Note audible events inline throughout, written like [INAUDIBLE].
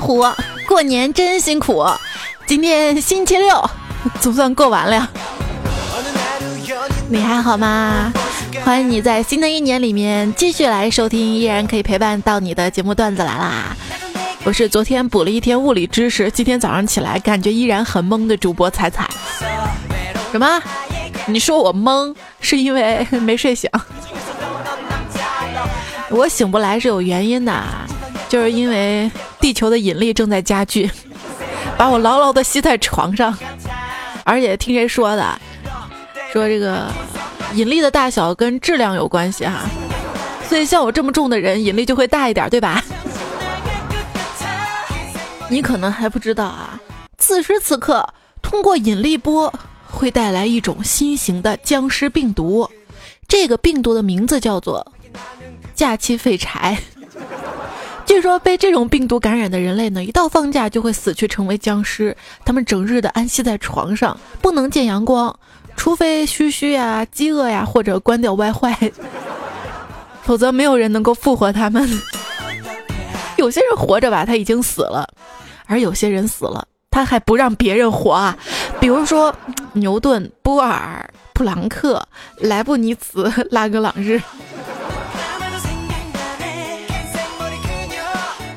虎，过年真辛苦。今天星期六，总算过完了呀。你还好吗？欢迎你在新的一年里面继续来收听，依然可以陪伴到你的节目段子来啦。我是昨天补了一天物理知识，今天早上起来感觉依然很懵的主播彩彩。什么？你说我懵是因为没睡醒？我醒不来是有原因的，就是因为地球的引力正在加剧，[LAUGHS] 把我牢牢的吸在床上。而且听谁说的？说这个引力的大小跟质量有关系哈，所以像我这么重的人，引力就会大一点，对吧？[LAUGHS] 你可能还不知道啊，此时此刻，通过引力波会带来一种新型的僵尸病毒，这个病毒的名字叫做“假期废柴”。据说被这种病毒感染的人类呢，一到放假就会死去，成为僵尸。他们整日的安息在床上，不能见阳光，除非嘘嘘呀、饥饿呀，或者关掉 WiFi，[LAUGHS] 否则没有人能够复活他们。[LAUGHS] 有些人活着吧，他已经死了。而有些人死了，他还不让别人活啊！比如说牛顿、波尔、普朗克、莱布尼茨、拉格朗日，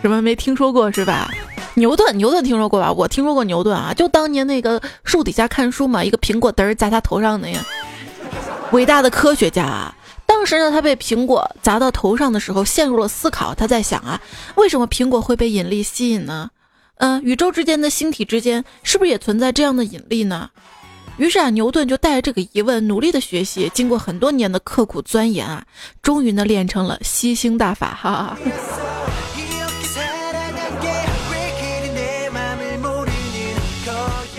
什么没听说过是吧？牛顿，牛顿听说过吧？我听说过牛顿啊，就当年那个树底下看书嘛，一个苹果嘚儿砸他头上的呀，伟大的科学家啊！当时呢，他被苹果砸到头上的时候，陷入了思考，他在想啊，为什么苹果会被引力吸引呢？嗯，宇宙之间的星体之间是不是也存在这样的引力呢？于是啊，牛顿就带着这个疑问，努力的学习，经过很多年的刻苦钻研啊，终于呢练成了吸星大法哈。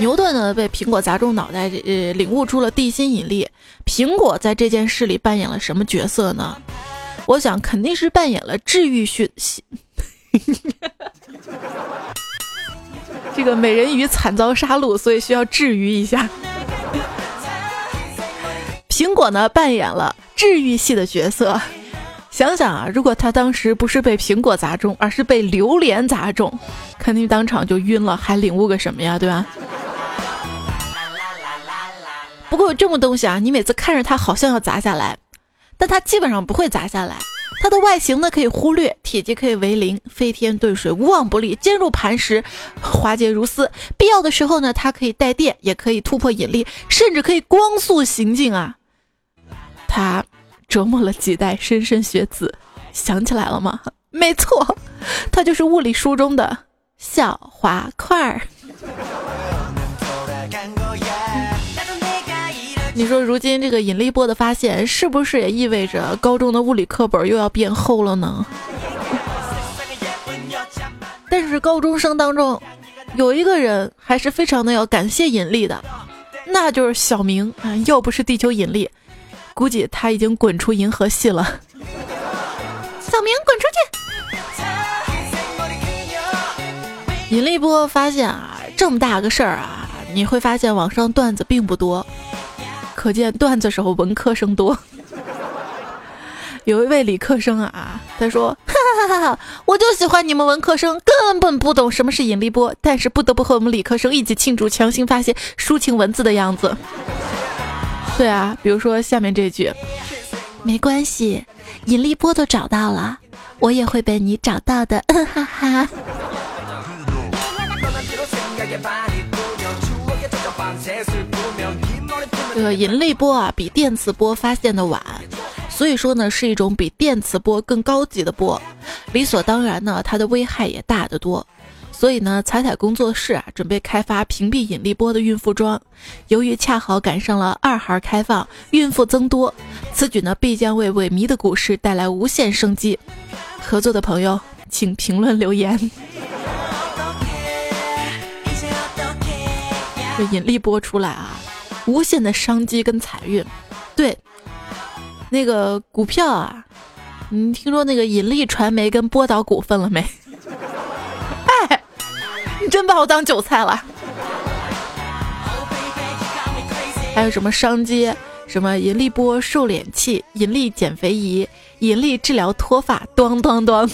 牛顿呢被苹果砸中脑袋，呃，领悟出了地心引力。苹果在这件事里扮演了什么角色呢？我想肯定是扮演了治愈系。[LAUGHS] 这个美人鱼惨遭杀戮，所以需要治愈一下。苹果呢扮演了治愈系的角色。想想啊，如果他当时不是被苹果砸中，而是被榴莲砸中，肯定当场就晕了，还领悟个什么呀？对吧？不过有这么东西啊，你每次看着它好像要砸下来，但它基本上不会砸下来。它的外形呢可以忽略，体积可以为零，飞天遁水，无往不利，坚如磐石，滑洁如丝。必要的时候呢，它可以带电，也可以突破引力，甚至可以光速行进啊！它折磨了几代莘莘学子，想起来了吗？没错，它就是物理书中的小滑块儿。你说，如今这个引力波的发现，是不是也意味着高中的物理课本又要变厚了呢？[LAUGHS] 但是高中生当中，有一个人还是非常的要感谢引力的，那就是小明啊！要不是地球引力，估计他已经滚出银河系了。[LAUGHS] 小明，滚出去！引力波发现啊，这么大个事儿啊，你会发现网上段子并不多。可见段子时候文科生多。有一位理科生啊，他说：“哈哈哈哈我就喜欢你们文科生，根本不懂什么是引力波，但是不得不和我们理科生一起庆祝强行发现抒情文字的样子。”对啊，比如说下面这句：“没关系，引力波都找到了，我也会被你找到的。[LAUGHS] ”哈哈。这个引力波啊，比电磁波发现的晚，所以说呢，是一种比电磁波更高级的波。理所当然呢，它的危害也大得多。所以呢，彩彩工作室啊，准备开发屏蔽引力波的孕妇装。由于恰好赶上了二孩开放，孕妇增多，此举呢，必将为萎靡的股市带来无限生机。合作的朋友，请评论留言。这 [LAUGHS] 引力波出来啊！[LAUGHS] 无限的商机跟财运，对，那个股票啊，你听说那个引力传媒跟波导股份了没？[LAUGHS] 哎，你真把我当韭菜了。还有什么商机？什么引力波瘦脸器、引力减肥仪、引力治疗脱发，咣咣咣！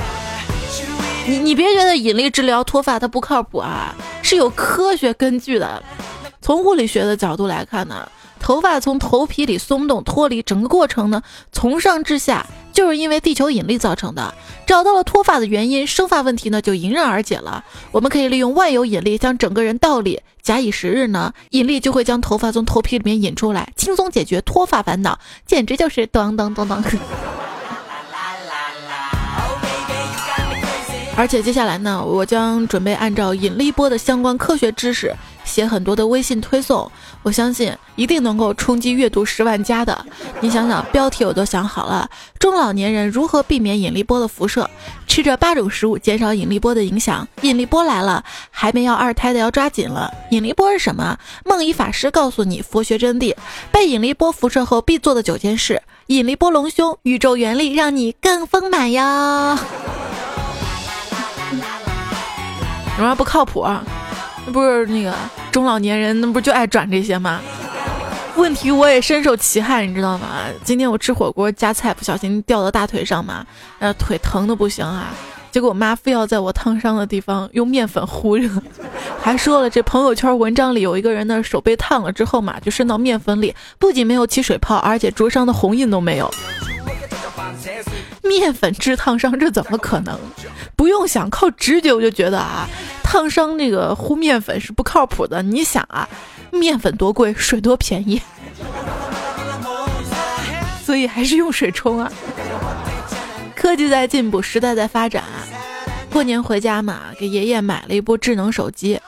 [LAUGHS] 你你别觉得引力治疗脱发它不靠谱啊，是有科学根据的。从物理学的角度来看呢，头发从头皮里松动脱离整个过程呢，从上至下就是因为地球引力造成的。找到了脱发的原因，生发问题呢就迎刃而解了。我们可以利用万有引力将整个人倒立，假以时日呢，引力就会将头发从头皮里面引出来，轻松解决脱发烦恼，简直就是当当当当。而且接下来呢，我将准备按照引力波的相关科学知识写很多的微信推送，我相信一定能够冲击阅读十万加的。你想想，标题我都想好了：中老年人如何避免引力波的辐射？吃这八种食物减少引力波的影响。引力波来了，还没要二胎的要抓紧了。引力波是什么？梦遗法师告诉你佛学真谛：被引力波辐射后必做的九件事。引力波隆胸，宇宙原力让你更丰满哟。什么不靠谱？那不是那个中老年人，那不就爱转这些吗？问题我也深受其害，你知道吗？今天我吃火锅夹菜，不小心掉到大腿上嘛，呃，腿疼的不行啊。结果我妈非要在我烫伤的地方用面粉糊着，还说了这朋友圈文章里有一个人的手被烫了之后嘛，就伸到面粉里，不仅没有起水泡，而且灼伤的红印都没有。面粉治烫伤，这怎么可能？不用想，靠直觉我就觉得啊，烫伤那个糊面粉是不靠谱的。你想啊，面粉多贵，水多便宜，[LAUGHS] 所以还是用水冲啊。科技在进步，时代在发展。过年回家嘛，给爷爷买了一部智能手机，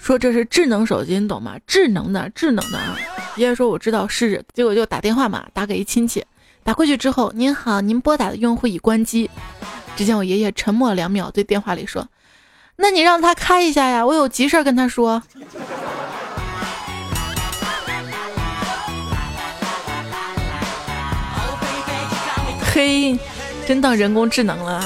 说这是智能手机，你懂吗？智能的，智能的啊。爷爷说我知道是，结果就打电话嘛，打给一亲戚。打过去之后，您好，您拨打的用户已关机。只见我爷爷沉默两秒，对电话里说：“那你让他开一下呀，我有急事跟他说。[LAUGHS] ”嘿，真当人工智能了。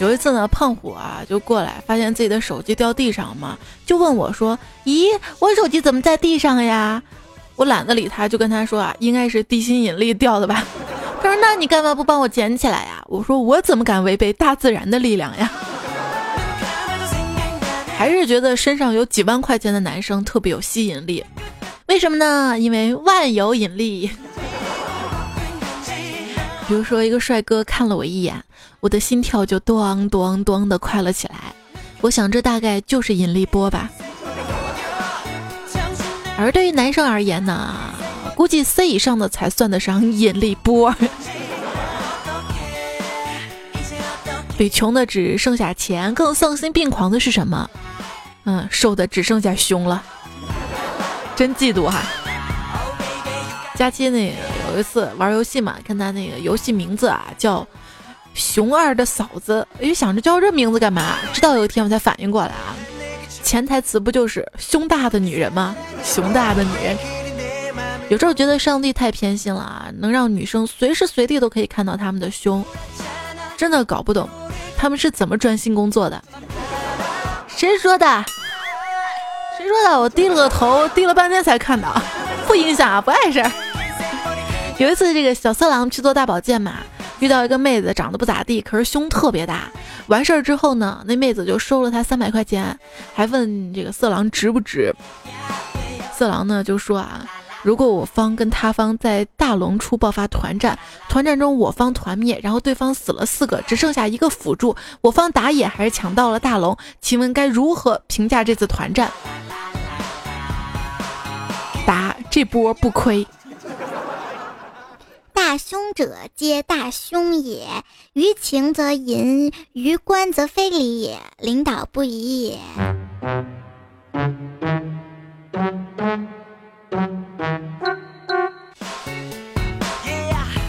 有一次呢，胖虎啊就过来，发现自己的手机掉地上嘛，就问我说：“咦，我手机怎么在地上呀？”我懒得理他，就跟他说啊，应该是地心引力掉的吧。他说：“那你干嘛不帮我捡起来呀？”我说：“我怎么敢违背大自然的力量呀？”还是觉得身上有几万块钱的男生特别有吸引力，为什么呢？因为万有引力。比如说，一个帅哥看了我一眼，我的心跳就咚咚咚的快了起来。我想，这大概就是引力波吧。而对于男生而言呢，估计 C 以上的才算得上引力波。[LAUGHS] 比穷的只剩下钱更丧心病狂的是什么？嗯，瘦的只剩下胸了，真嫉妒哈。佳期那个有一次玩游戏嘛，看他那个游戏名字啊叫“熊二的嫂子”，哎，想着叫这名字干嘛？直到有一天我才反应过来啊。潜台词不就是胸大的女人吗？胸大的女人，有时候觉得上帝太偏心了啊，能让女生随时随地都可以看到他们的胸，真的搞不懂他们是怎么专心工作的。谁说的？谁说的？我低了个头，低了半天才看到，不影响啊，不碍事。有一次这个小色狼去做大保健嘛。遇到一个妹子，长得不咋地，可是胸特别大。完事儿之后呢，那妹子就收了他三百块钱，还问这个色狼值不值。色狼呢就说啊，如果我方跟他方在大龙处爆发团战，团战中我方团灭，然后对方死了四个，只剩下一个辅助，我方打野还是抢到了大龙，请问该如何评价这次团战？答：这波不亏。大凶者皆大凶也，于情则淫，于官则非礼也。领导不宜也。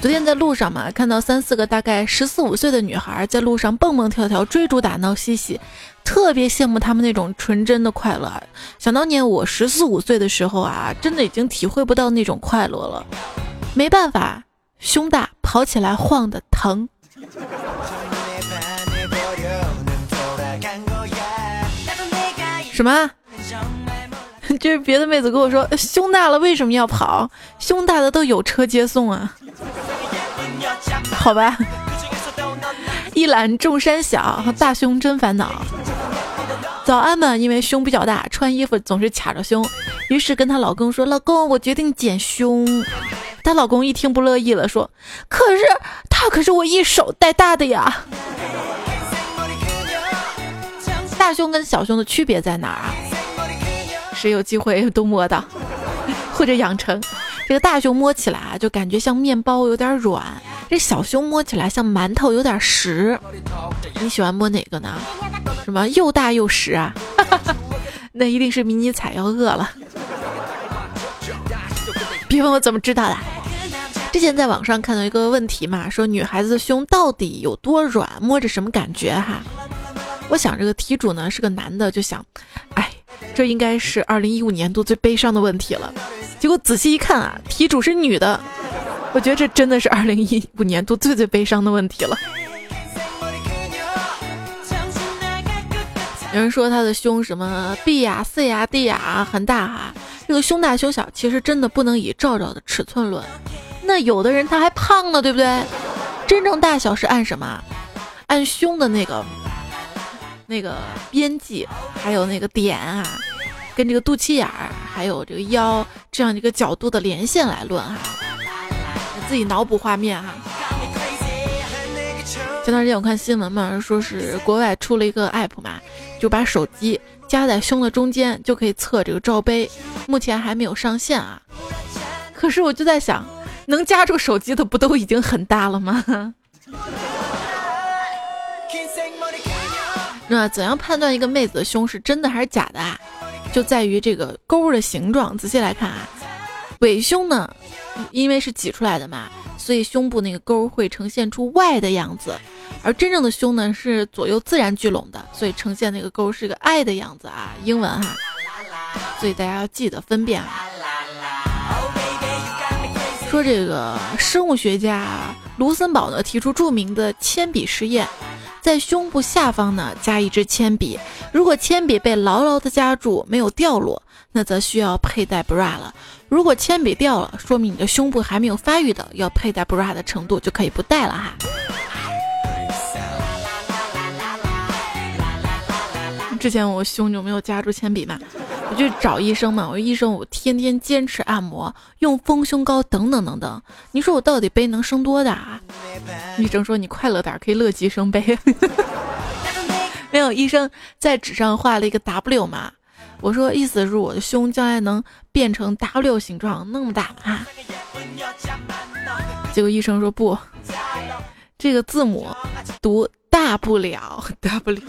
昨天在路上嘛，看到三四个大概十四五岁的女孩在路上蹦蹦跳跳、追逐打闹、嬉戏，特别羡慕他们那种纯真的快乐。想当年我十四五岁的时候啊，真的已经体会不到那种快乐了。没办法。胸大跑起来晃的疼。什么？[LAUGHS] 就是别的妹子跟我说，胸大了为什么要跑？胸大的都有车接送啊。[LAUGHS] 好吧。[LAUGHS] 一览众山小，大胸真烦恼。早安们，因为胸比较大，穿衣服总是卡着胸，于是跟她老公说：“老公，我决定减胸。”她老公一听不乐意了，说：“可是他可是我一手带大的呀。[LAUGHS] ”大胸跟小胸的区别在哪儿啊？谁有机会都摸到，[LAUGHS] 或者养成。这个大胸摸起来啊，就感觉像面包，有点软；这小胸摸起来像馒头，有点实。你喜欢摸哪个呢？什么又大又实啊？[LAUGHS] 那一定是迷你彩要饿了。别问我怎么知道的。之前在网上看到一个问题嘛，说女孩子的胸到底有多软，摸着什么感觉哈？我想这个题主呢是个男的，就想，哎，这应该是二零一五年度最悲伤的问题了。结果仔细一看啊，题主是女的，我觉得这真的是二零一五年度最最悲伤的问题了。有人说她的胸什么 B 呀、C 呀、D 呀很大哈，这个胸大胸小其实真的不能以照照的尺寸论。那有的人他还胖呢，对不对？真正大小是按什么？按胸的那个那个边际，还有那个点啊，跟这个肚脐眼儿，还有这个腰这样一个角度的连线来论哈。自己脑补画面哈。前段时间我看新闻嘛，说是国外出了一个 app 嘛，就把手机夹在胸的中间就可以测这个罩杯，目前还没有上线啊。可是我就在想，能夹住手机的不都已经很大了吗？[LAUGHS] 那怎样判断一个妹子的胸是真的还是假的啊？就在于这个沟的形状。仔细来看啊，伪胸呢，因为是挤出来的嘛。所以胸部那个沟会呈现出 Y 的样子，而真正的胸呢是左右自然聚拢的，所以呈现那个沟是个 I 的样子啊，英文哈。所以大家要记得分辨啊。说这个生物学家卢森堡呢提出著名的铅笔实验，在胸部下方呢加一支铅笔，如果铅笔被牢牢的夹住没有掉落，那则需要佩戴 bra 了。如果铅笔掉了，说明你的胸部还没有发育到，要佩戴 bra 的程度就可以不戴了哈。之前我胸就没有夹住铅笔嘛，我去找医生嘛，我说医生，我天天坚持按摩，用丰胸膏等等等等，你说我到底杯能生多大？医生说你快乐点，可以乐极生悲。[LAUGHS] 没有，医生在纸上画了一个 W 嘛。我说，意思是我的胸将来能变成 W 形状那么大啊？结果医生说不，这个字母读大不了 W。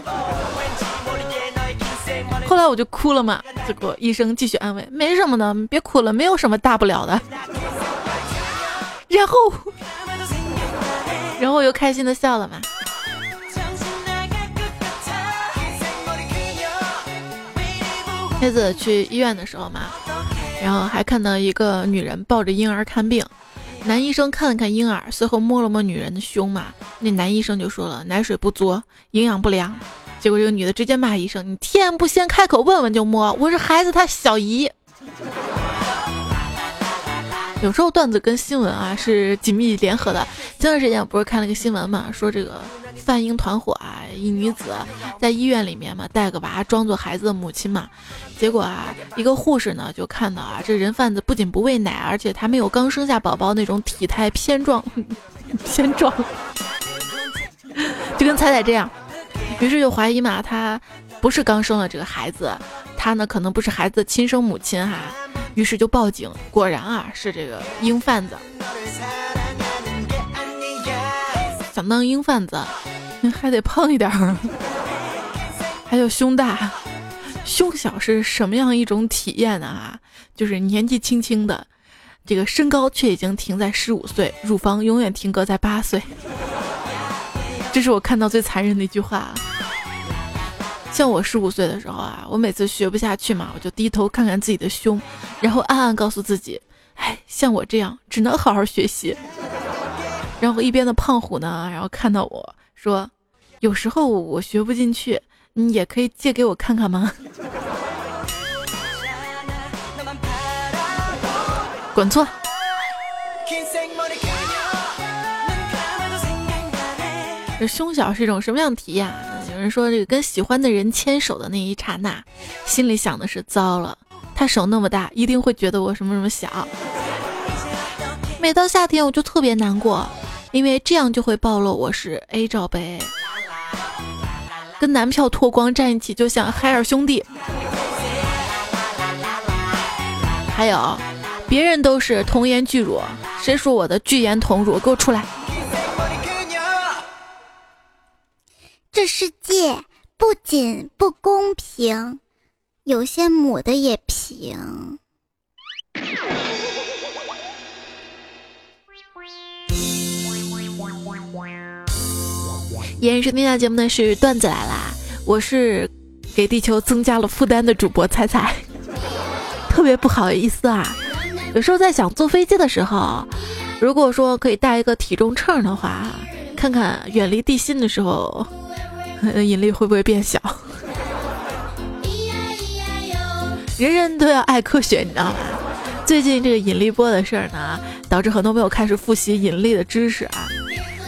后来我就哭了嘛，结果医生继续安慰，没什么的，别哭了，没有什么大不了的。然后，然后我又开心的笑了嘛。那次去医院的时候嘛，然后还看到一个女人抱着婴儿看病，男医生看了看婴儿，随后摸了摸女人的胸嘛，那男医生就说了奶水不足，营养不良，结果这个女的直接骂医生，你天不先开口问问就摸，我是孩子他小姨。有时候段子跟新闻啊是紧密联合的。前段时间我不是看了个新闻嘛，说这个贩婴团伙啊，一女子在医院里面嘛带个娃装作孩子的母亲嘛，结果啊一个护士呢就看到啊这人贩子不仅不喂奶，而且他没有刚生下宝宝那种体态偏壮，偏壮，就跟彩彩这样，于是就怀疑嘛他不是刚生了这个孩子，他呢可能不是孩子的亲生母亲哈。于是就报警，果然啊是这个婴贩子。想当婴贩子，还得胖一点儿，还有胸大，胸小是什么样一种体验呢？啊，就是年纪轻轻的，这个身高却已经停在十五岁，乳房永远停格在八岁。[LAUGHS] 这是我看到最残忍的一句话。像我十五岁的时候啊，我每次学不下去嘛，我就低头看看自己的胸，然后暗暗告诉自己，哎，像我这样只能好好学习。然后一边的胖虎呢，然后看到我说，有时候我学不进去，你也可以借给我看看吗？[LAUGHS] 滚错。这胸小是一种什么样的体验？有人说，这个跟喜欢的人牵手的那一刹那，心里想的是糟了，他手那么大，一定会觉得我什么什么小。[LAUGHS] 每到夏天，我就特别难过，因为这样就会暴露我是 A 罩杯，跟男票脱光站一起，就像海尔兄弟。还有，别人都是童颜巨乳，谁说我的巨颜童乳？给我出来！这世界不仅不公平，有些母的也平。延时听下节目的是段子来啦，我是给地球增加了负担的主播彩彩。[LAUGHS] 特别不好意思啊，有时候在想坐飞机的时候，如果说可以带一个体重秤的话，看看远离地心的时候，引力会不会变小？人人都要爱科学，你知道吗？最近这个引力波的事儿呢，导致很多朋友开始复习引力的知识啊。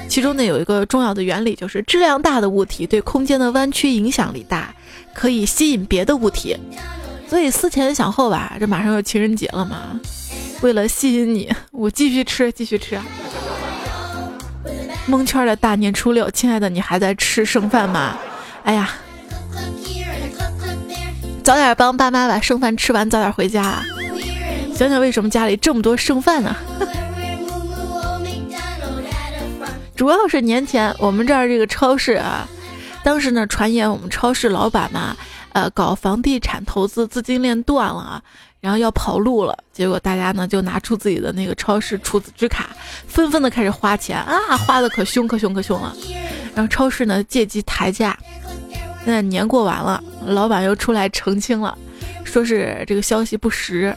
其中呢有一个重要的原理，就是质量大的物体对空间的弯曲影响力大，可以吸引别的物体。所以思前想后吧，这马上要情人节了嘛，为了吸引你，我继续吃，继续吃。蒙圈的大年初六，亲爱的，你还在吃剩饭吗？哎呀，早点帮爸妈把剩饭吃完，早点回家。想想为什么家里这么多剩饭呢？[LAUGHS] 主要是年前我们这儿这个超市啊，当时呢传言我们超市老板嘛。呃，搞房地产投资资金链断了，然后要跑路了。结果大家呢就拿出自己的那个超市储值卡，纷纷的开始花钱啊，花的可凶可凶可凶了。然后超市呢借机抬价。现在年过完了，老板又出来澄清了，说是这个消息不实。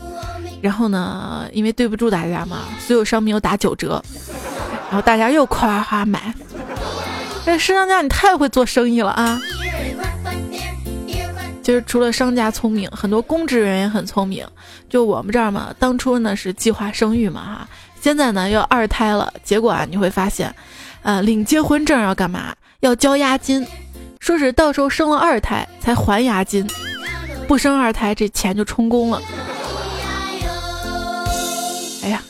然后呢，因为对不住大家嘛，所有商品又打九折，然后大家又夸夸买。这市商家你太会做生意了啊！就是除了商家聪明，很多公职人员也很聪明。就我们这儿嘛，当初呢是计划生育嘛哈，现在呢要二胎了。结果啊，你会发现，呃，领结婚证要干嘛？要交押金，说是到时候生了二胎才还押金，不生二胎这钱就充公了。哎呀，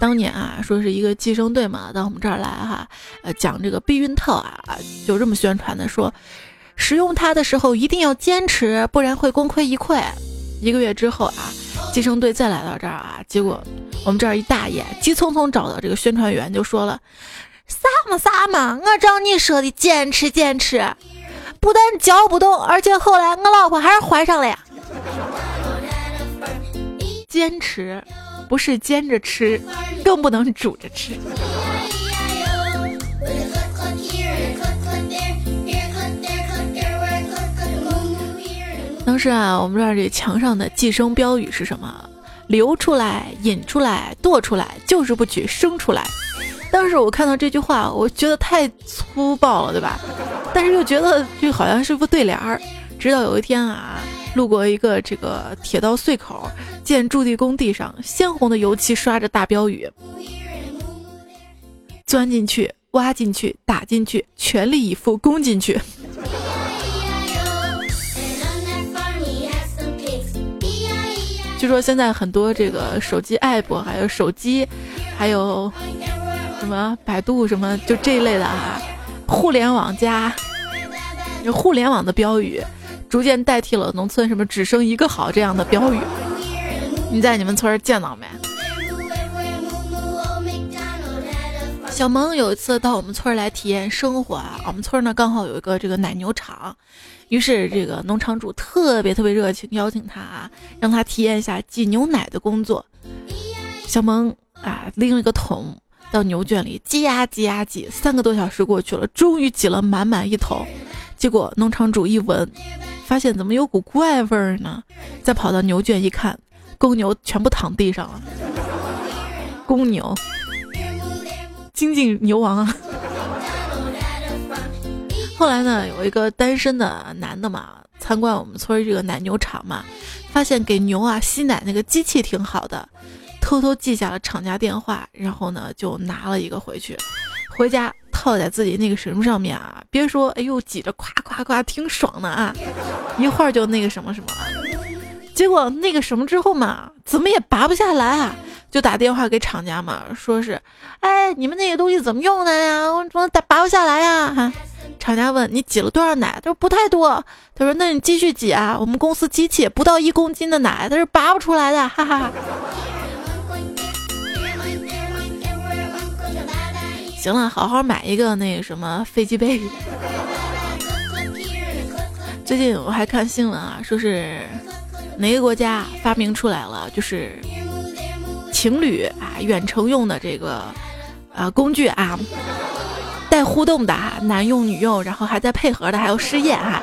当年啊，说是一个计生队嘛到我们这儿来哈，呃，讲这个避孕套啊，就这么宣传的说。使用它的时候一定要坚持，不然会功亏一篑。一个月之后啊，计生队再来到这儿啊，结果我们这儿一大爷急匆匆找到这个宣传员，就说了：“啥嘛啥嘛，我照你说的坚持坚持，不但嚼不动，而且后来我老婆还是怀上了呀。”坚持不是煎着吃，更不能煮着吃。当时啊，我们这儿这墙上的计生标语是什么？流出来、引出来、剁出来，就是不许生出来。当时我看到这句话，我觉得太粗暴了，对吧？但是又觉得这好像是副对联儿。直到有一天啊，路过一个这个铁道隧口，见驻地工地上鲜红的油漆刷着大标语：钻进去、挖进去、打进去，全力以赴攻进去。据说现在很多这个手机 app，还有手机，还有什么百度什么，就这一类的啊，互联网加互联网的标语，逐渐代替了农村什么只生一个好这样的标语。你在你们村见到没？小萌有一次到我们村来体验生活啊，我们村呢刚好有一个这个奶牛场，于是这个农场主特别特别热情，邀请他啊，让他体验一下挤牛奶的工作。小萌啊拎了一个桶到牛圈里挤呀挤呀挤，三个多小时过去了，终于挤了满满一桶。结果农场主一闻，发现怎么有股怪味儿呢？再跑到牛圈一看，公牛全部躺地上了，公牛。精尽牛王啊！后来呢，有一个单身的男的嘛，参观我们村这个奶牛场嘛，发现给牛啊吸奶那个机器挺好的，偷偷记下了厂家电话，然后呢就拿了一个回去，回家套在自己那个什么上面啊，别说哎呦挤着夸夸夸挺爽的啊，一会儿就那个什么什么了。结果那个什么之后嘛，怎么也拔不下来啊，就打电话给厂家嘛，说是，哎，你们那个东西怎么用的呀？我怎么拔不下来呀？哈，厂家问你挤了多少奶？他说不太多。他说那你继续挤啊，我们公司机器不到一公斤的奶，它是拔不出来的，哈哈。行了，好好买一个那个什么飞机杯。最近我还看新闻啊，说是哪个国家发明出来了，就是情侣啊远程用的这个啊工具啊，带互动的哈，男用女用，然后还在配合的，还有试验哈。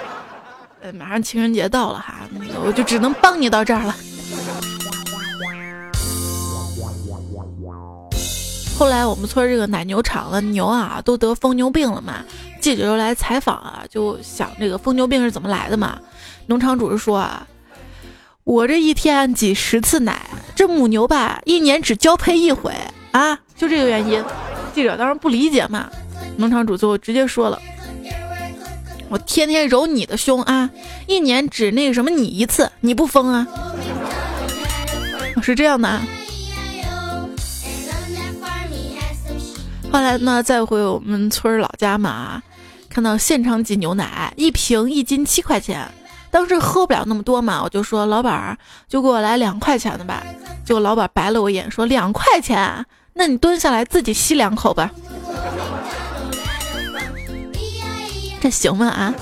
呃，马上情人节到了哈，那个我就只能帮你到这儿了。后来我们村这个奶牛场的牛啊，都得疯牛病了嘛。记者又来采访啊，就想这个疯牛病是怎么来的嘛。农场主是说啊，我这一天挤十次奶，这母牛吧一年只交配一回啊，就这个原因。记者当然不理解嘛，农场主最后直接说了，我天天揉你的胸啊，一年只那个什么你一次，你不疯啊？是这样的。啊。后来呢，再回我们村老家嘛，看到现场挤牛奶，一瓶一斤七块钱。当时喝不了那么多嘛，我就说老板儿就给我来两块钱的吧。结果老板白了我一眼，说两块钱，那你蹲下来自己吸两口吧。[LAUGHS] 这行吗啊？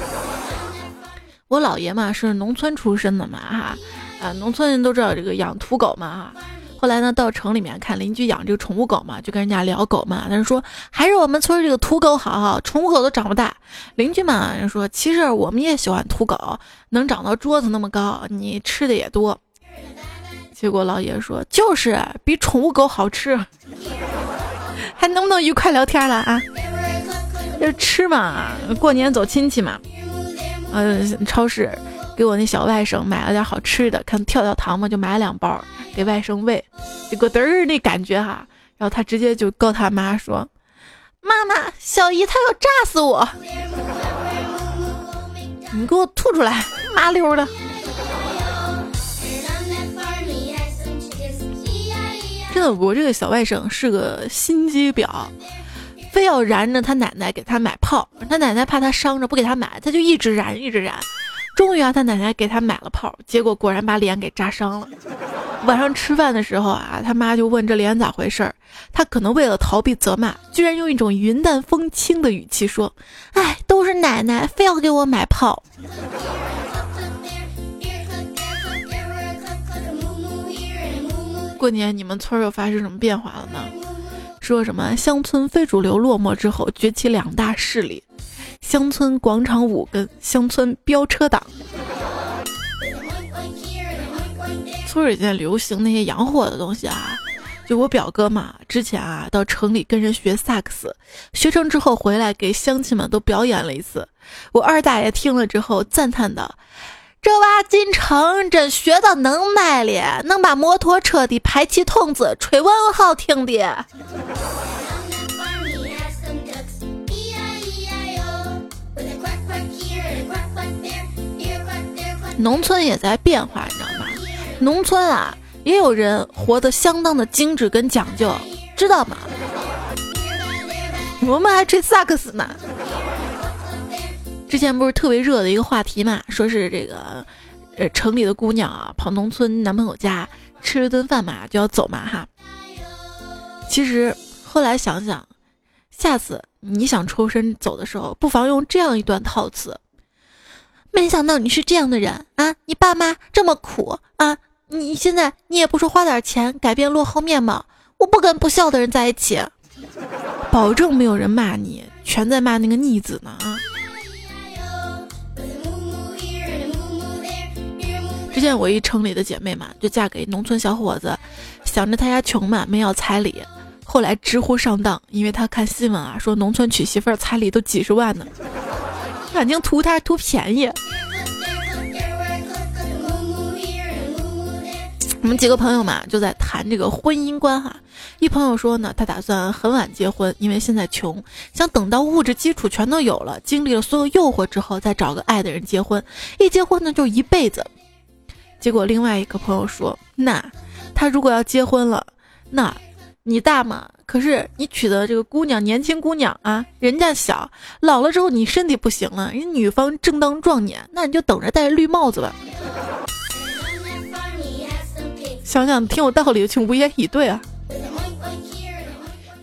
我姥爷嘛是农村出身的嘛哈，啊，农村人都知道这个养土狗嘛哈。后来呢，到城里面看邻居养这个宠物狗嘛，就跟人家聊狗嘛。他说还是我们村这个土狗好，宠物狗都长不大。邻居嘛，人说其实我们也喜欢土狗，能长到桌子那么高，你吃的也多。结果老爷说就是比宠物狗好吃，还能不能愉快聊天了啊？就吃嘛，过年走亲戚嘛，嗯，超市。给我那小外甥买了点好吃的，看跳跳糖嘛，就买了两包给外甥喂。结果嘚儿那感觉哈，然后他直接就告他妈说：“妈妈，小姨她要炸死我，你给我吐出来，麻溜的。”真的，我这个小外甥是个心机婊，非要燃着他奶奶给他买炮，他奶奶怕他伤着不给他买，他就一直燃一直燃。终于啊，他奶奶给他买了炮，结果果然把脸给扎伤了。晚上吃饭的时候啊，他妈就问这脸咋回事儿，他可能为了逃避责骂，居然用一种云淡风轻的语气说：“哎，都是奶奶非要给我买炮。”过年你们村又发生什么变化了呢？说什么乡村非主流落寞之后，崛起两大势力。乡村广场舞跟乡村飙车党，村里现在流行那些洋货的东西啊。就我表哥嘛，之前啊到城里跟人学萨克斯，学成之后回来给乡亲们都表演了一次。我二大爷听了之后赞叹道：“这娃进城真学到能耐了，能把摩托车的排气筒子吹稳好听的。”农村也在变化，你知道吗？农村啊，也有人活得相当的精致跟讲究，知道吗？我们还吹萨克斯呢。之前不是特别热的一个话题嘛，说是这个，呃，城里的姑娘啊，跑农村男朋友家吃了顿饭嘛，就要走嘛哈。其实后来想想，下次你想抽身走的时候，不妨用这样一段套词。没想到你是这样的人啊！你爸妈这么苦啊！你现在你也不说花点钱改变落后面貌，我不跟不孝的人在一起，保证没有人骂你，全在骂那个逆子呢啊！之前我一城里的姐妹嘛，就嫁给农村小伙子，想着他家穷嘛，没要彩礼，后来知乎上当，因为他看新闻啊，说农村娶媳妇儿彩礼都几十万呢。感情图他图便宜，我们几个朋友嘛，就在谈这个婚姻观哈。一朋友说呢，他打算很晚结婚，因为现在穷，想等到物质基础全都有了，经历了所有诱惑之后，再找个爱的人结婚。一结婚呢，就一辈子。结果另外一个朋友说，那他如果要结婚了，那你大嘛？可是你娶的这个姑娘年轻姑娘啊，人家小，老了之后你身体不行了，人女方正当壮年，那你就等着戴绿帽子吧。想想挺有道理，请无言以对啊。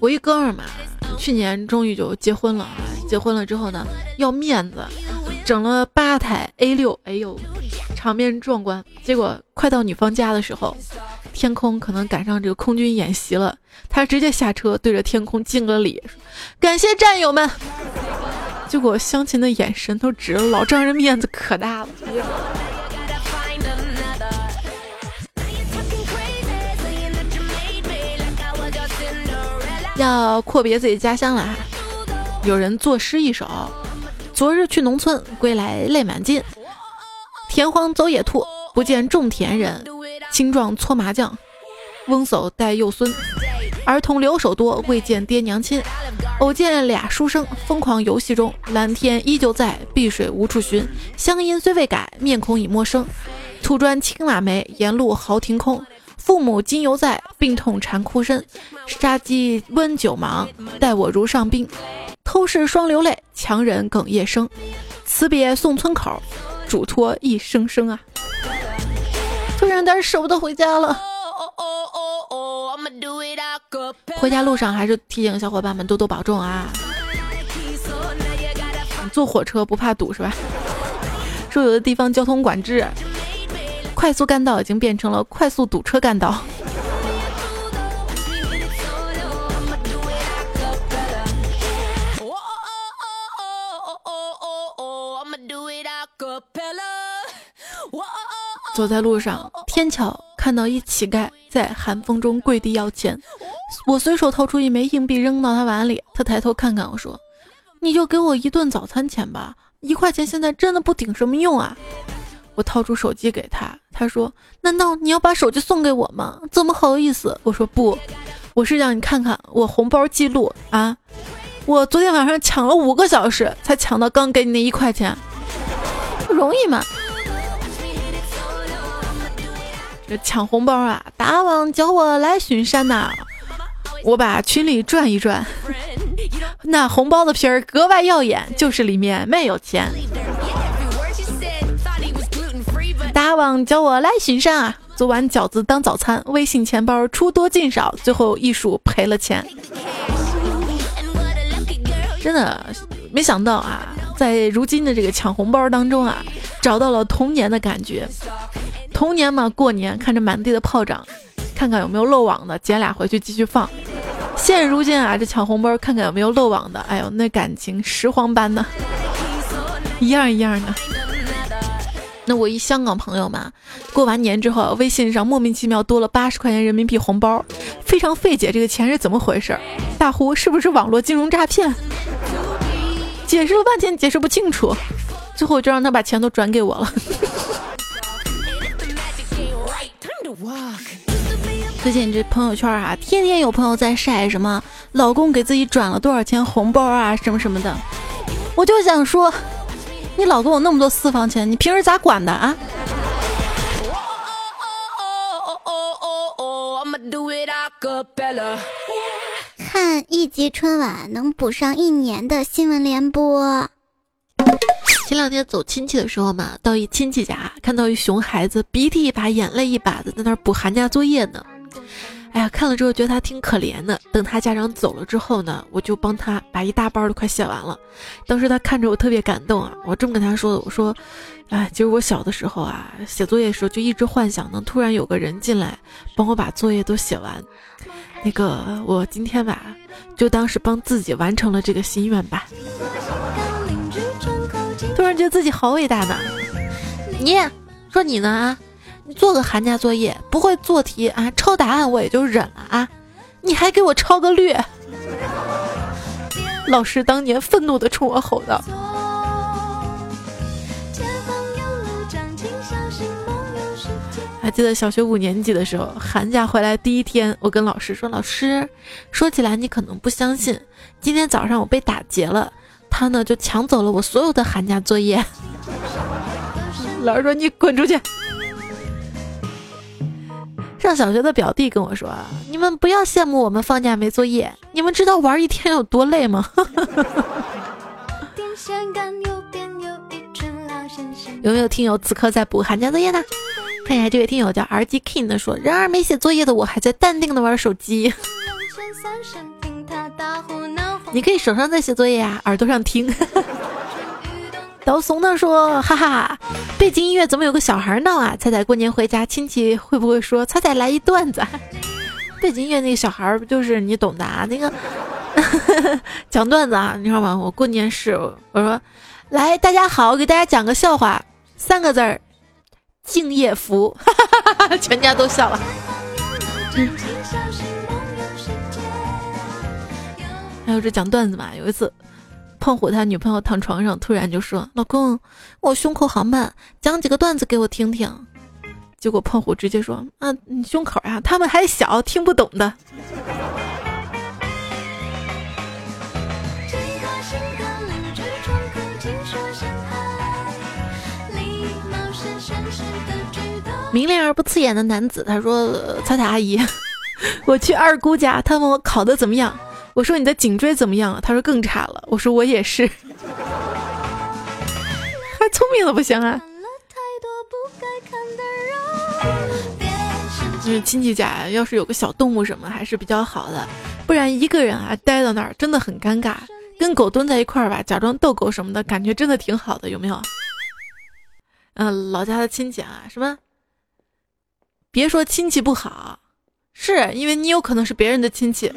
我一哥们儿嘛，去年终于就结婚了。结婚了之后呢，要面子，整了八台 A 六，哎呦，场面壮观。结果快到女方家的时候，天空可能赶上这个空军演习了，他直接下车对着天空敬个礼，感谢战友们。结果相亲的眼神都直了，老丈人面子可大了。要阔别自己家乡了，有人作诗一首：昨日去农村，归来泪满襟。田荒走野兔，不见种田人。青壮搓麻将，翁叟带幼孙。儿童留守多，未见爹娘亲。偶见俩书生，疯狂游戏中。蓝天依旧在，碧水无处寻。乡音虽未改，面孔已陌生。土砖青瓦煤，沿路豪庭空。父母今犹在，病痛缠哭身。杀鸡温酒忙，待我如上宾。偷视双流泪，强忍哽咽声。辞别送村口，嘱托一声声啊！突然有点舍不得回家了。回家路上还是提醒小伙伴们多多保重啊！坐火车不怕堵是吧？说有的地方交通管制。快速干道已经变成了快速堵车干道。走在路上，天巧看到一乞丐在寒风中跪地要钱，我随手掏出一枚硬币扔到他碗里，他抬头看看我说：“你就给我一顿早餐钱吧，一块钱现在真的不顶什么用啊。”我掏出手机给他，他说：“难道你要把手机送给我吗？怎么好意思？”我说：“不，我是让你看看我红包记录啊！我昨天晚上抢了五个小时才抢到刚给你那一块钱，不容易吗。这抢红包啊，大王叫我来巡山呐，我把群里转一转，那红包的皮儿格外耀眼，就是里面没有钱。”大王叫我来巡山啊！做完饺子当早餐，微信钱包出多进少，最后一数赔了钱。真的没想到啊，在如今的这个抢红包当中啊，找到了童年的感觉。童年嘛，过年看着满地的炮仗，看看有没有漏网的，捡俩回去继续放。现如今啊，这抢红包看看有没有漏网的，哎呦，那感情拾荒般的，一样一样的。那我一香港朋友嘛，过完年之后，微信上莫名其妙多了八十块钱人民币红包，非常费解，这个钱是怎么回事？大呼是不是网络金融诈骗？解释了半天解释不清楚，最后就让他把钱都转给我了。最近这朋友圈啊，天天有朋友在晒什么老公给自己转了多少钱红包啊，什么什么的，我就想说。你老公有那么多私房钱，你平时咋管的啊？看一集春晚能补上一年的新闻联播。前两天走亲戚的时候嘛，到一亲戚家，看到一熊孩子鼻涕一把眼泪一把的在那儿补寒假作业呢。哎呀，看了之后觉得他挺可怜的。等他家长走了之后呢，我就帮他把一大包都快写完了。当时他看着我特别感动啊，我这么跟他说的，我说，哎，其实我小的时候啊，写作业的时候就一直幻想能突然有个人进来帮我把作业都写完。那个，我今天吧，就当是帮自己完成了这个心愿吧。突然觉得自己好伟大呢。你说你呢啊？你做个寒假作业不会做题啊，抄答案我也就忍了啊，你还给我抄个略。[LAUGHS] 老师当年愤怒的冲我吼道：“还，记得小学五年级的时候，寒假回来第一天，我跟老师说：“老师，说起来你可能不相信，今天早上我被打劫了，他呢就抢走了我所有的寒假作业。[LAUGHS] ”老师说：“你滚出去！”上小学的表弟跟我说：“你们不要羡慕我们放假没作业，你们知道玩一天有多累吗？” [LAUGHS] 有没有听友此刻在补寒假作业呢？看一下这位听友叫 R G King 的说：“然而没写作业的我还在淡定的玩手机。”你可以手上在写作业呀，耳朵上听。[LAUGHS] 刀怂的说：“哈哈，背景音乐怎么有个小孩闹啊？彩彩过年回家，亲戚会不会说彩彩来一段子？[LAUGHS] 背景音乐那个小孩不就是你懂的啊？那个 [LAUGHS] 讲段子啊，你知道吗？我过年是我说，来大家好，给大家讲个笑话。”三个字儿，敬业福，[LAUGHS] 全家都笑了。还有这讲段子嘛？有一次，胖虎他女朋友躺床上，突然就说：“老公，我胸口好闷，讲几个段子给我听听。”结果胖虎直接说：“啊，你胸口呀，他们还小，听不懂的。”明亮而不刺眼的男子，他说：“彩彩阿姨，[LAUGHS] 我去二姑家，他问我考的怎么样，我说你的颈椎怎么样？他说更差了。我说我也是，[LAUGHS] 还聪明了不行啊。”就是亲戚家要是有个小动物什么还是比较好的，不然一个人啊待到那儿真的很尴尬。跟狗蹲在一块儿吧，假装逗狗什么的感觉真的挺好的，有没有？嗯，老家的亲戚啊，什么？别说亲戚不好，是因为你有可能是别人的亲戚。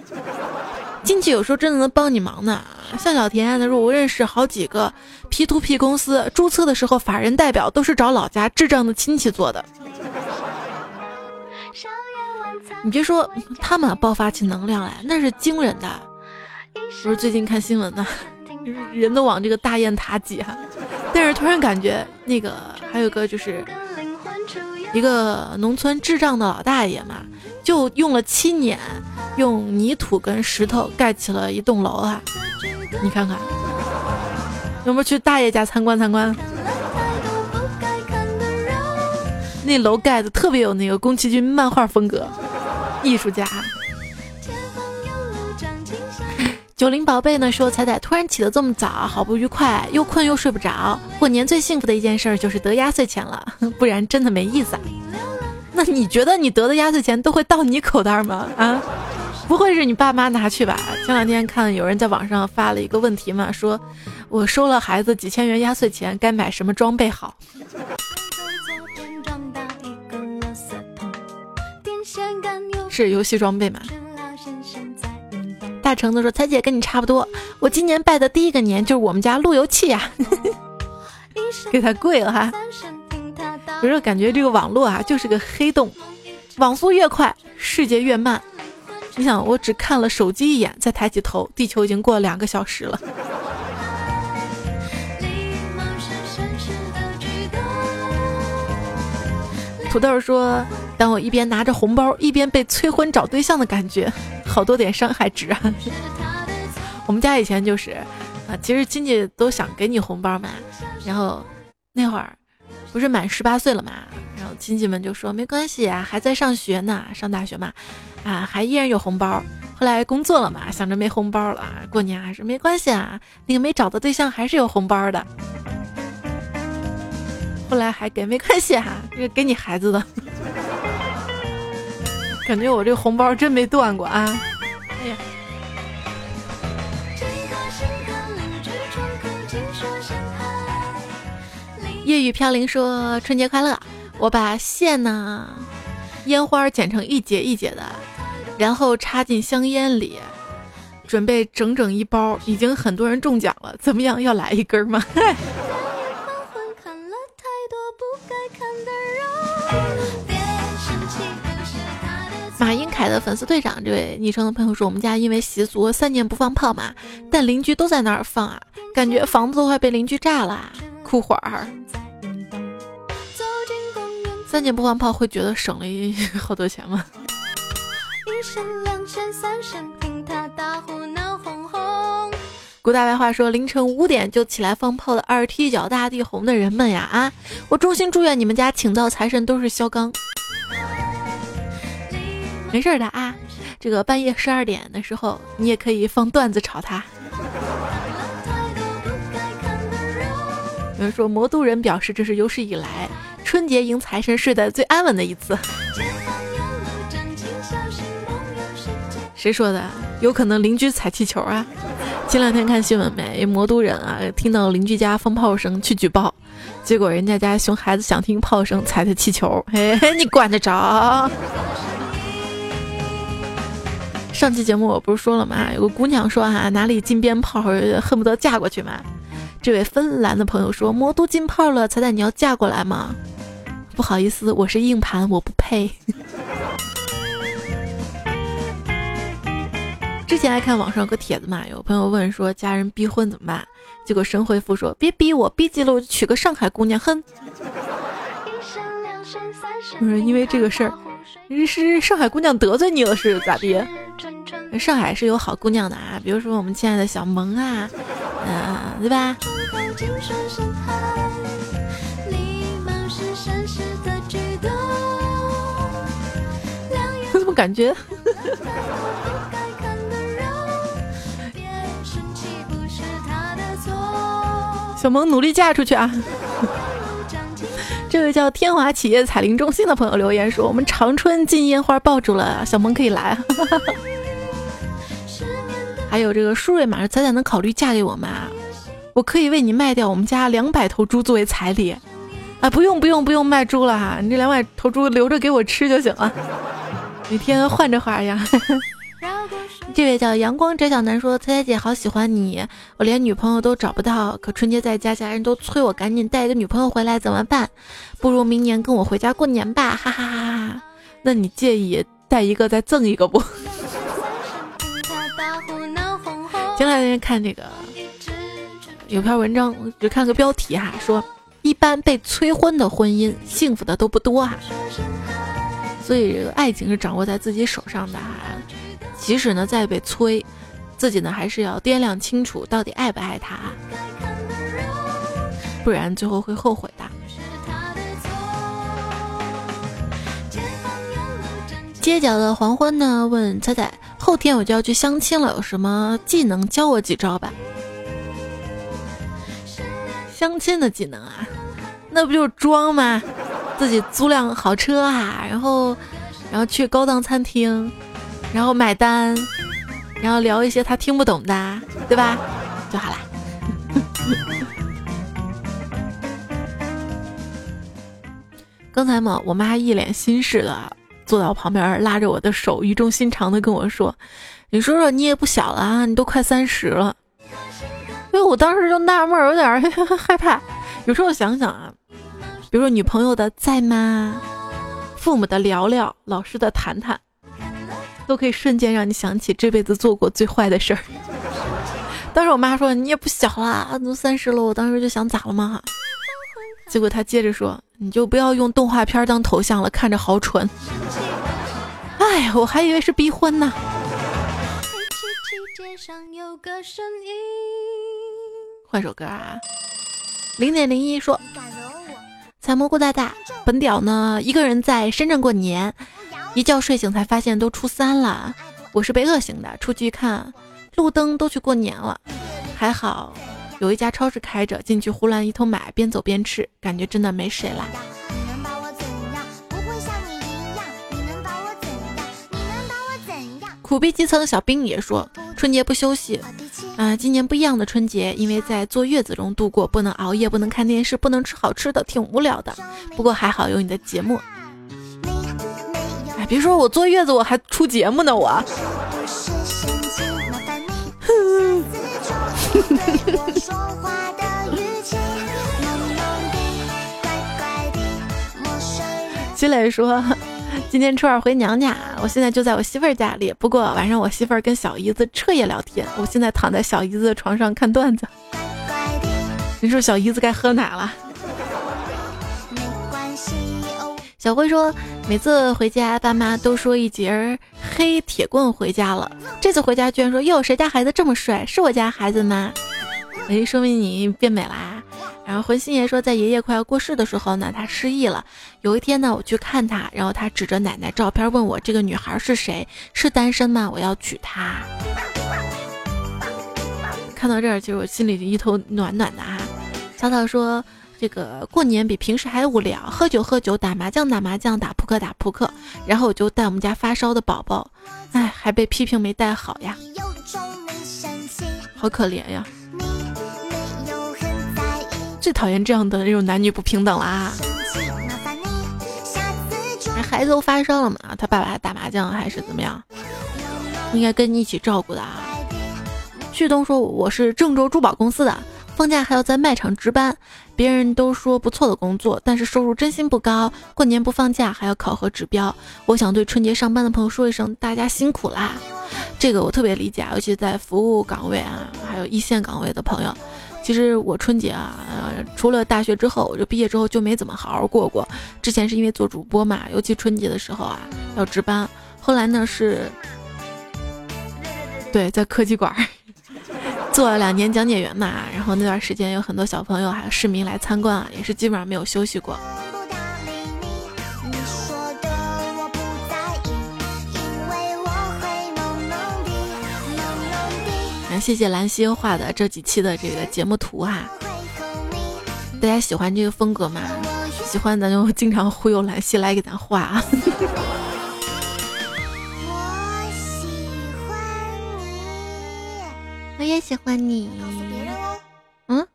亲戚有时候真的能帮你忙呢。像小田，他说我认识好几个 P to P 公司，注册的时候法人代表都是找老家智障的亲戚做的。你别说，他们爆发起能量来那是惊人的。不是最近看新闻呢，[LAUGHS] 人都往这个大雁塔挤哈，但是突然感觉那个还有个就是。一个农村智障的老大爷嘛，就用了七年，用泥土跟石头盖起了一栋楼啊！你看看，有没有去大爷家参观参观？那楼盖的特别有那个宫崎骏漫画风格，艺术家。九零宝贝呢说：“彩彩突然起得这么早，好不愉快，又困又睡不着。过年最幸福的一件事就是得压岁钱了，[LAUGHS] 不然真的没意思。啊那你觉得你得的压岁钱都会到你口袋吗？啊，不会是你爸妈拿去吧？前两天看有人在网上发了一个问题嘛，说我收了孩子几千元压岁钱，该买什么装备好？是游戏装备吗？”大橙子说：“彩姐跟你差不多，我今年拜的第一个年就是我们家路由器呀，[LAUGHS] 给他跪了哈。有时候感觉这个网络啊就是个黑洞，网速越快，世界越慢。你想，我只看了手机一眼，再抬起头，地球已经过了两个小时了。”土豆说：“当我一边拿着红包，一边被催婚找对象的感觉，好多点伤害值啊！”我们家以前就是，啊，其实亲戚都想给你红包嘛，然后那会儿不是满十八岁了嘛，然后亲戚们就说没关系啊，还在上学呢，上大学嘛，啊，还依然有红包。后来工作了嘛，想着没红包了，过年还是没关系啊，那个没找到对象还是有红包的。后来还给没关系哈，这个给你孩子的，感觉我这红包真没断过啊！哎呀，夜雨飘零说春节快乐，我把线呢烟花剪成一节一节的，然后插进香烟里，准备整整一包，已经很多人中奖了，怎么样？要来一根吗？马英凯的粉丝队长，这位昵称的朋友说：“我们家因为习俗三年不放炮嘛，但邻居都在那儿放啊，感觉房子都快被邻居炸了。”哭会儿。三年不放炮会觉得省了一 [LAUGHS] 好多钱吗？古大白话说：凌晨五点就起来放炮的二踢脚大地红的人们呀啊！我衷心祝愿你们家请到财神都是肖钢。没事的啊，这个半夜十二点的时候，你也可以放段子炒他。有人说魔都人表示这是有史以来春节迎财神睡得最安稳的一次。谁说的？有可能邻居踩气球啊？前两天看新闻没？魔都人啊，听到邻居家放炮声去举报，结果人家家熊孩子想听炮声，踩的气球。嘿，你管得着？上期节目我不是说了吗？有个姑娘说哈，哪里禁鞭炮，恨不得嫁过去嘛。这位芬兰的朋友说，魔都禁炮了，彩彩你要嫁过来吗？不好意思，我是硬盘，我不配。[LAUGHS] 之前还看网上有个帖子嘛，有朋友问说家人逼婚怎么办？结果神回复说别逼我，逼急了我就娶个上海姑娘，哼。不是因为这个事儿，是上海姑娘得罪你了是咋地？上海是有好姑娘的啊，比如说我们亲爱的小萌啊，嗯，对吧？我 [LAUGHS] 怎么感觉？[LAUGHS] 小萌努力嫁出去啊！这位叫天华企业彩铃中心的朋友留言说：“我们长春禁烟花爆竹了，小萌可以来。[LAUGHS] ”还有这个舒瑞马彩彩能考虑嫁给我吗？我可以为你卖掉我们家两百头猪作为彩礼。啊，不用不用不用卖猪了哈，你这两百头猪留着给我吃就行了。每天换着花样。这位叫阳光翟小南说：“彩彩姐好喜欢你，我连女朋友都找不到，可春节在家，家人都催我赶紧带一个女朋友回来，怎么办？不如明年跟我回家过年吧，哈哈哈哈！那你介意带一个再赠一个不？”前两天看这个有篇文章，只看个标题哈，说一般被催婚的婚姻，幸福的都不多哈，所以这个爱情是掌握在自己手上的哈。即使呢再被催，自己呢还是要掂量清楚到底爱不爱他，不然最后会后悔的。街角的黄昏呢？问彩彩，后天我就要去相亲了，有什么技能教我几招吧？相亲的技能啊，那不就是装吗？自己租辆好车啊，然后，然后去高档餐厅。然后买单，然后聊一些他听不懂的，对吧？就好啦。[LAUGHS] 刚才嘛，我妈一脸心事的坐在我旁边，拉着我的手，语重心长的跟我说：“你说说，你也不小了啊，你都快三十了。”因为，我当时就纳闷，有点 [LAUGHS] 害怕。有时候想想啊，比如说女朋友的在吗？父母的聊聊，老师的谈谈。都可以瞬间让你想起这辈子做过最坏的事儿。[LAUGHS] 当时我妈说：“你也不小了，都三十了。”我当时就想咋了嘛？结果她接着说：“你就不要用动画片当头像了，看着好蠢。”哎，我还以为是逼婚呢。换首歌啊！零点零一说：“采蘑菇大大，本屌呢，一个人在深圳过年。”一觉睡醒才发现都初三了，我是被饿醒的。出去一看，路灯都去过年了。还好有一家超市开着，进去胡乱一通买，边走边吃，感觉真的没谁了。苦逼基层小兵也说，春节不休息啊，今年不一样的春节，因为在坐月子中度过，不能熬夜，不能看电视，不能吃好吃的，挺无聊的。不过还好有你的节目。别说我坐月子，我还出节目呢，我。[LAUGHS] 积磊说，今天初二回娘家，我现在就在我媳妇儿家里。不过晚上我媳妇儿跟小姨子彻夜聊天，我现在躺在小姨子的床上看段子。你说小姨子该喝奶了。小辉说，每次回家，爸妈都说一节黑铁棍回家了。这次回家居然说，哟，谁家孩子这么帅？是我家孩子吗？哎，说明你变美啦。然后魂星爷说，在爷爷快要过世的时候呢，他失忆了。有一天呢，我去看他，然后他指着奶奶照片问我：“这个女孩是谁？是单身吗？我要娶她。”看到这儿，其实我心里就一头暖暖的啊。小草说：“这个过年比平时还无聊，喝酒喝酒，打麻将打麻将，打扑克打扑克。然后我就带我们家发烧的宝宝，哎，还被批评没带好呀，好可怜呀。”最讨厌这样的那种男女不平等啦！孩子都发烧了嘛，他爸爸打麻将还是怎么样？应该跟你一起照顾的啊。旭东说我是郑州珠宝公司的，放假还要在卖场值班，别人都说不错的工作，但是收入真心不高。过年不放假还要考核指标，我想对春节上班的朋友说一声，大家辛苦啦！这个我特别理解啊，尤其在服务岗位啊，还有一线岗位的朋友。其实我春节啊，除了大学之后，我就毕业之后就没怎么好好过过。之前是因为做主播嘛，尤其春节的时候啊要值班。后来呢是，对，在科技馆做了两年讲解员嘛，然后那段时间有很多小朋友还有市民来参观啊，也是基本上没有休息过。谢谢兰溪画的这几期的这个节目图哈，大家喜欢这个风格吗？喜欢咱就经常忽悠兰溪来给咱画啊。也喜欢你。嗯，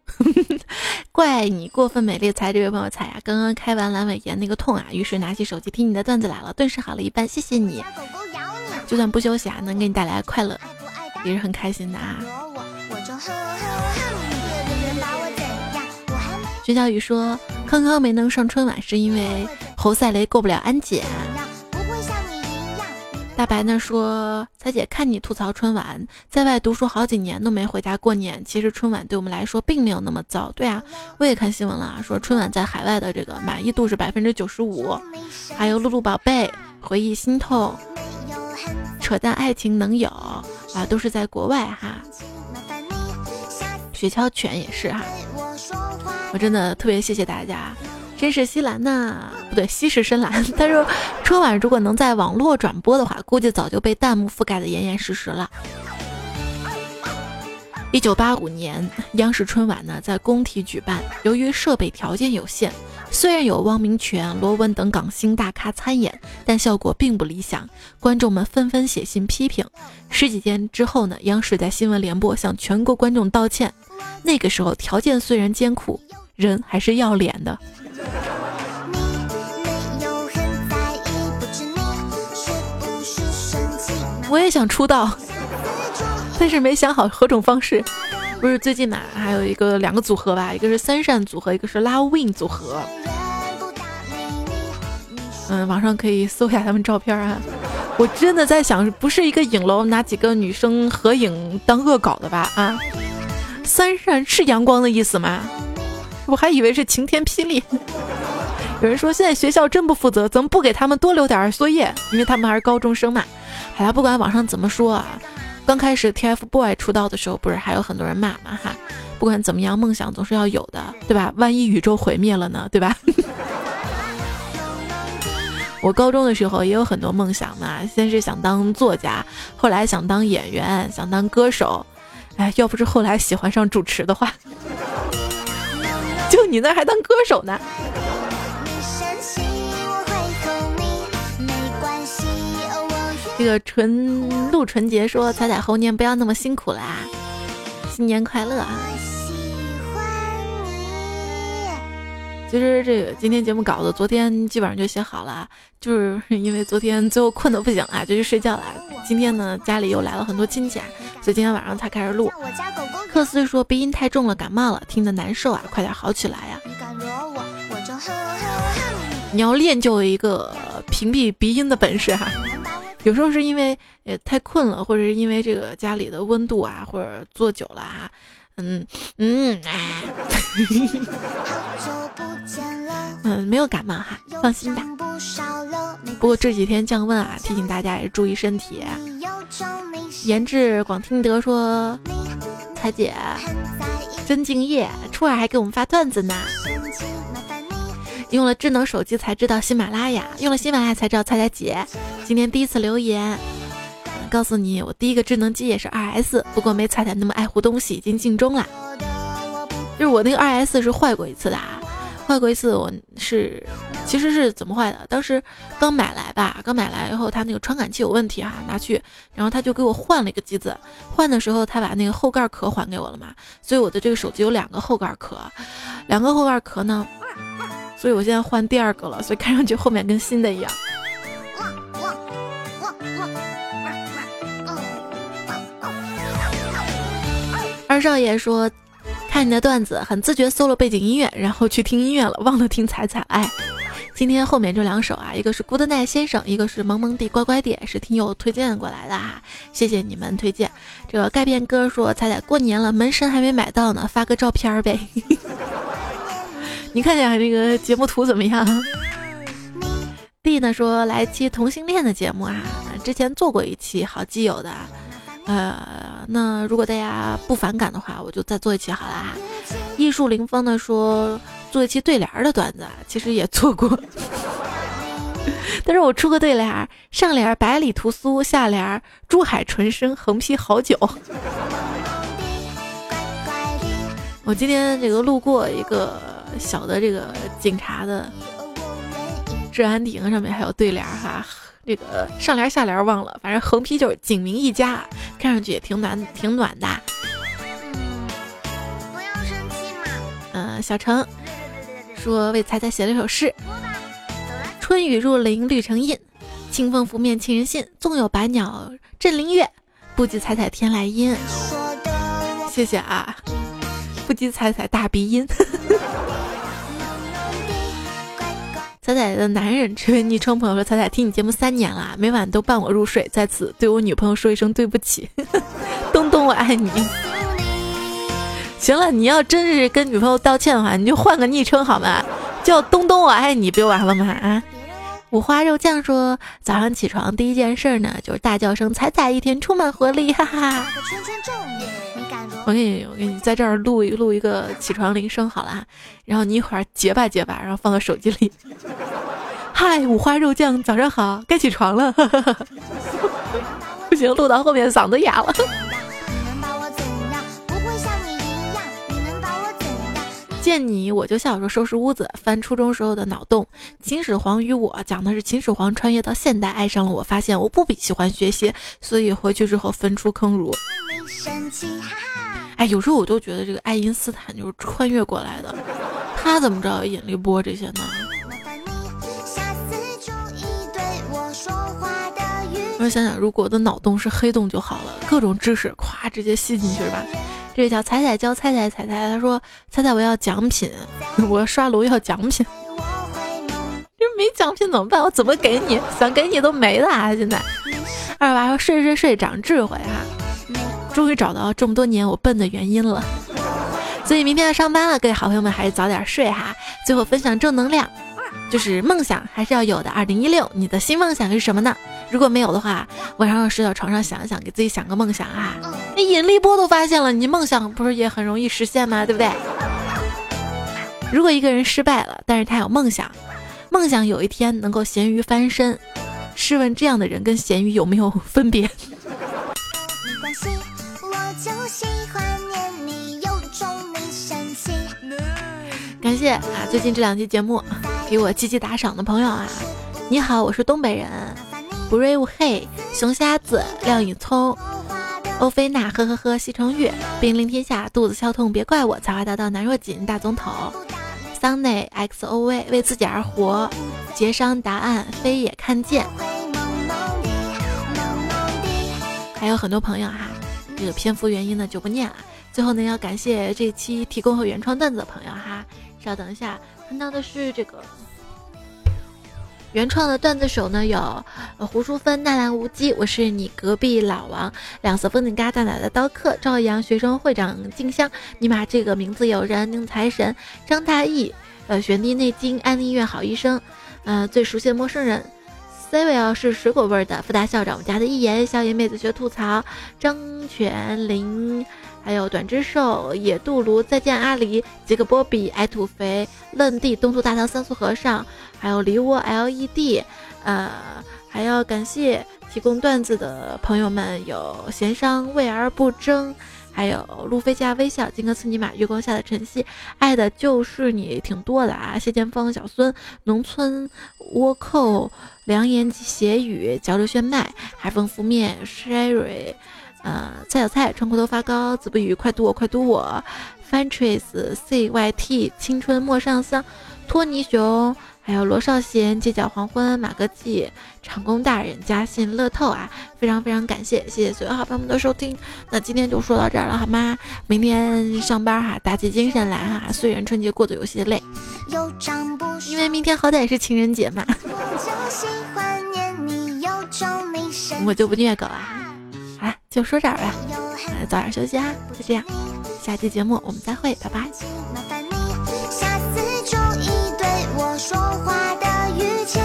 [LAUGHS] 怪你过分美丽才这位朋友猜呀，刚刚开完阑尾炎那个痛啊，于是拿起手机听你的段子来了，顿时好了一半。谢谢你，就算不休息啊，能给你带来快乐。也是很开心的啊。薛小雨说，康康没能上春晚是因为侯赛雷过不了安检。大白呢说，彩姐看你吐槽春晚，在外读书好几年都没回家过年。其实春晚对我们来说并没有那么糟。对啊，我也看新闻了，说春晚在海外的这个满意度是百分之九十五。还有露露宝贝，回忆心痛，扯淡爱情能有。啊，都是在国外哈。雪橇犬也是哈，我真的特别谢谢大家。真是西兰呐，不对，西是深蓝。他说，春晚如果能在网络转播的话，估计早就被弹幕覆盖的严严实实了。一九八五年，央视春晚呢在工体举办，由于设备条件有限。虽然有汪明荃、罗文等港星大咖参演，但效果并不理想，观众们纷纷写信批评。十几天之后呢，央视在新闻联播向全国观众道歉。那个时候条件虽然艰苦，人还是要脸的。我也想出道，但是没想好何种方式。不是最近嘛，还有一个两个组合吧，一个是三扇组合，一个是拉 win 组合。嗯，网上可以搜一下他们照片啊。我真的在想，不是一个影楼拿几个女生合影当恶搞的吧？啊，三扇是阳光的意思吗？我还以为是晴天霹雳。有人说现在学校真不负责，怎么不给他们多留点作业？因为他们还是高中生嘛。哎呀，不管网上怎么说啊。刚开始 TFBOY 出道的时候，不是还有很多人骂吗？哈，不管怎么样，梦想总是要有的，对吧？万一宇宙毁灭了呢，对吧？[LAUGHS] 我高中的时候也有很多梦想嘛，先是想当作家，后来想当演员，想当歌手。哎，要不是后来喜欢上主持的话，就你那还当歌手呢？这个纯陆纯洁说：“彩彩猴年不要那么辛苦啦，新年快乐啊！”其实这个今天节目稿子昨天基本上就写好了，就是因为昨天最后困得不行啊，就去睡觉了。今天呢家里又来了很多亲戚，所以今天晚上才开始录。克斯说鼻音太重了，感冒了，听得难受啊，快点好起来呀！你要练就一个屏蔽鼻音的本事哈。有时候是因为也太困了，或者是因为这个家里的温度啊，或者坐久了啊，嗯嗯，哎，[LAUGHS] 嗯，没有感冒哈，放心吧。不过这几天降温啊，提醒大家也注意身体。言志广听得说，彩姐真敬业，初二还给我们发段子呢。用了智能手机才知道喜马拉雅，用了喜马拉雅才知道彩彩姐今天第一次留言。告诉你，我第一个智能机也是二 S，不过没彩彩那么爱护东西，已经尽忠了。就是我那个二 S 是坏过一次的，啊，坏过一次，我是其实是怎么坏的？当时刚买来吧，刚买来以后，它那个传感器有问题哈，拿去，然后他就给我换了一个机子。换的时候，他把那个后盖壳还给我了嘛，所以我的这个手机有两个后盖壳，两个后盖壳呢，所以我现在换第二个了，所以看上去后面跟新的一样。二少爷说：“看你的段子，很自觉搜了背景音乐，然后去听音乐了，忘了听彩彩。哎，今天后面这两首啊，一个是 Good Night 先生，一个是萌萌地乖乖地，是听友推荐过来的哈，谢谢你们推荐。这个盖变哥说：彩彩过年了，门神还没买到呢，发个照片呗。[LAUGHS] 你看一下这个节目图怎么样？D 呢说来期同性恋的节目啊，之前做过一期好基友的。”呃，那如果大家不反感的话，我就再做一期好了。艺术凌风的说做一期对联的段子，其实也做过，[LAUGHS] 但是我出个对联，上联百里屠苏，下联珠海纯生，横批好酒。[LAUGHS] 我今天这个路过一个小的这个警察的治安亭，上面还有对联哈。这个上联下联忘了，反正横批就是“景明一家”，看上去也挺暖，挺暖的。嗯不要生气嘛。嗯，小程说为彩彩写了一首诗：“春雨入林绿成荫，清风拂面沁人心。纵有百鸟振林樾，不及彩彩天籁音。”谢谢啊，不及彩彩大鼻音。彩彩的男人这位昵称朋友说：“彩彩听你节目三年了，每晚都伴我入睡，在此对我女朋友说一声对不起，[LAUGHS] 东东我爱你。”行了，你要真是跟女朋友道歉的话，你就换个昵称好吗？叫东东我爱你不就完了吗？啊！五花肉酱说：“早上起床第一件事呢，就是大叫声彩彩一天充满活力，哈哈。”我给你，我给你在这儿录一录一个起床铃声好了，然后你一会儿结吧结吧，然后放到手机里。[LAUGHS] 嗨，五花肉酱，早上好，该起床了。[LAUGHS] 不行，录到后面嗓子哑了。见你我就笑，说收拾屋子，翻初中时候的脑洞。秦始皇与我讲的是秦始皇穿越到现代，爱上了我，发现我不比喜欢学习，所以回去之后分出坑儒。哎，有时候我都觉得这个爱因斯坦就是穿越过来的，他怎么知道引力波这些呢？我想想，如果我的脑洞是黑洞就好了，各种知识咵直接吸进去是吧？这叫彩彩教彩彩彩彩，他说彩彩我要奖品，我要刷楼要奖品，这没奖品怎么办？我怎么给你？想给你都没了啊！现在二娃说睡睡睡长智慧哈，终于找到这么多年我笨的原因了，所以明天要上班了，各位好朋友们还是早点睡哈。最后分享正能量。就是梦想还是要有的。二零一六，你的新梦想是什么呢？如果没有的话，晚上睡到床上想一想，给自己想个梦想啊！那引力波都发现了，你梦想不是也很容易实现吗？对不对？如果一个人失败了，但是他有梦想，梦想有一天能够咸鱼翻身，试问这样的人跟咸鱼有没有分别？感谢啊，最近这两期节目。给我积极打赏的朋友啊，你好，我是东北人，brave hey，熊瞎子，廖颖聪，欧菲娜，呵呵呵，西城月，兵临天下，肚子笑痛别怪我，才华大道难若锦，大总统，桑内 x o v，为自己而活，节商答案，飞也看见，还有很多朋友哈，这个篇幅原因呢就不念了。最后呢，要感谢这期提供和原创段子的朋友哈，稍等一下。看到的是这个原创的段子手呢，有胡淑芬、纳兰无羁，我是你隔壁老王，两色风景嘎大奶的刀客，朝阳学生会长静香，尼玛这个名字有人，宁财神张大义，呃，玄帝内经安利医院好医生，呃，最熟悉的陌生人，C 位啊是水果味的，复大校长我们家的一言，小野妹子学吐槽，张泉灵，还有短之兽，野渡卢，再见阿狸，杰克波比，爱土肥，愣地，东土大唐三苏和尚，还有梨窝 LED，呃，还要感谢提供段子的朋友们，有闲商为而不争。还有路飞加微笑，金戈刺尼玛，月光下的晨曦，爱的就是你，挺多的啊！谢剑锋，小孙，农村倭寇，良言及邪语，交流炫迈，海风拂面，Sherry，呃，菜小菜，穿裤头发高，子不语，快读我，快读我，Fantrace，CYT，青春莫上香，托尼熊。还有罗少贤、街角黄昏、马哥记、长工大人、嘉信乐透啊，非常非常感谢，谢谢所有好朋友们的收听。那今天就说到这儿了，好吗？明天上班哈，打起精神来哈。虽然春节过得有些累，因为明天好歹是情人节嘛。我就不虐狗了，好了，就说这儿吧。早点休息啊，就这样，下期节目我们再会，拜拜。说话的语气。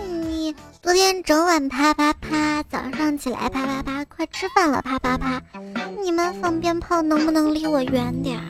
你昨天整晚啪啪啪，早上起来啪啪啪，快吃饭了啪啪啪。你们放鞭炮能不能离我远点儿？